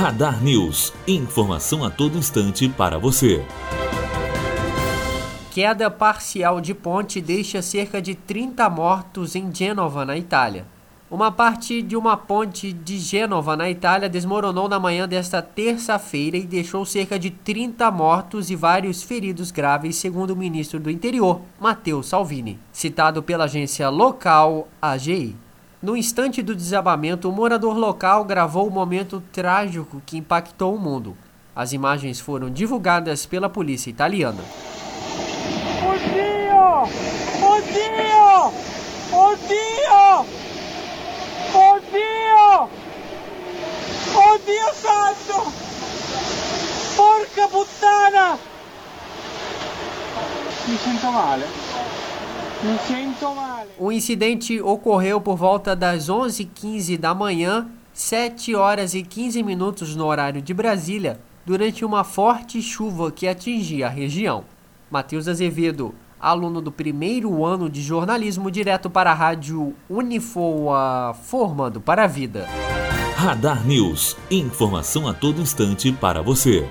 Radar News. Informação a todo instante para você. Queda parcial de ponte deixa cerca de 30 mortos em Gênova, na Itália. Uma parte de uma ponte de Gênova, na Itália, desmoronou na manhã desta terça-feira e deixou cerca de 30 mortos e vários feridos graves, segundo o ministro do Interior, Matteo Salvini, citado pela agência local AGI. No instante do desabamento, o morador local gravou o momento trágico que impactou o mundo. As imagens foram divulgadas pela polícia italiana. Oddio! Oddio! Oddio! Oddio! Oddio santo! Porca puttana! Mi sento male. O incidente ocorreu por volta das 11h15 da manhã, 7 horas e 15 minutos no horário de Brasília, durante uma forte chuva que atingia a região. Matheus Azevedo, aluno do primeiro ano de jornalismo, direto para a rádio Unifoa, formando para a vida. Radar News. Informação a todo instante para você.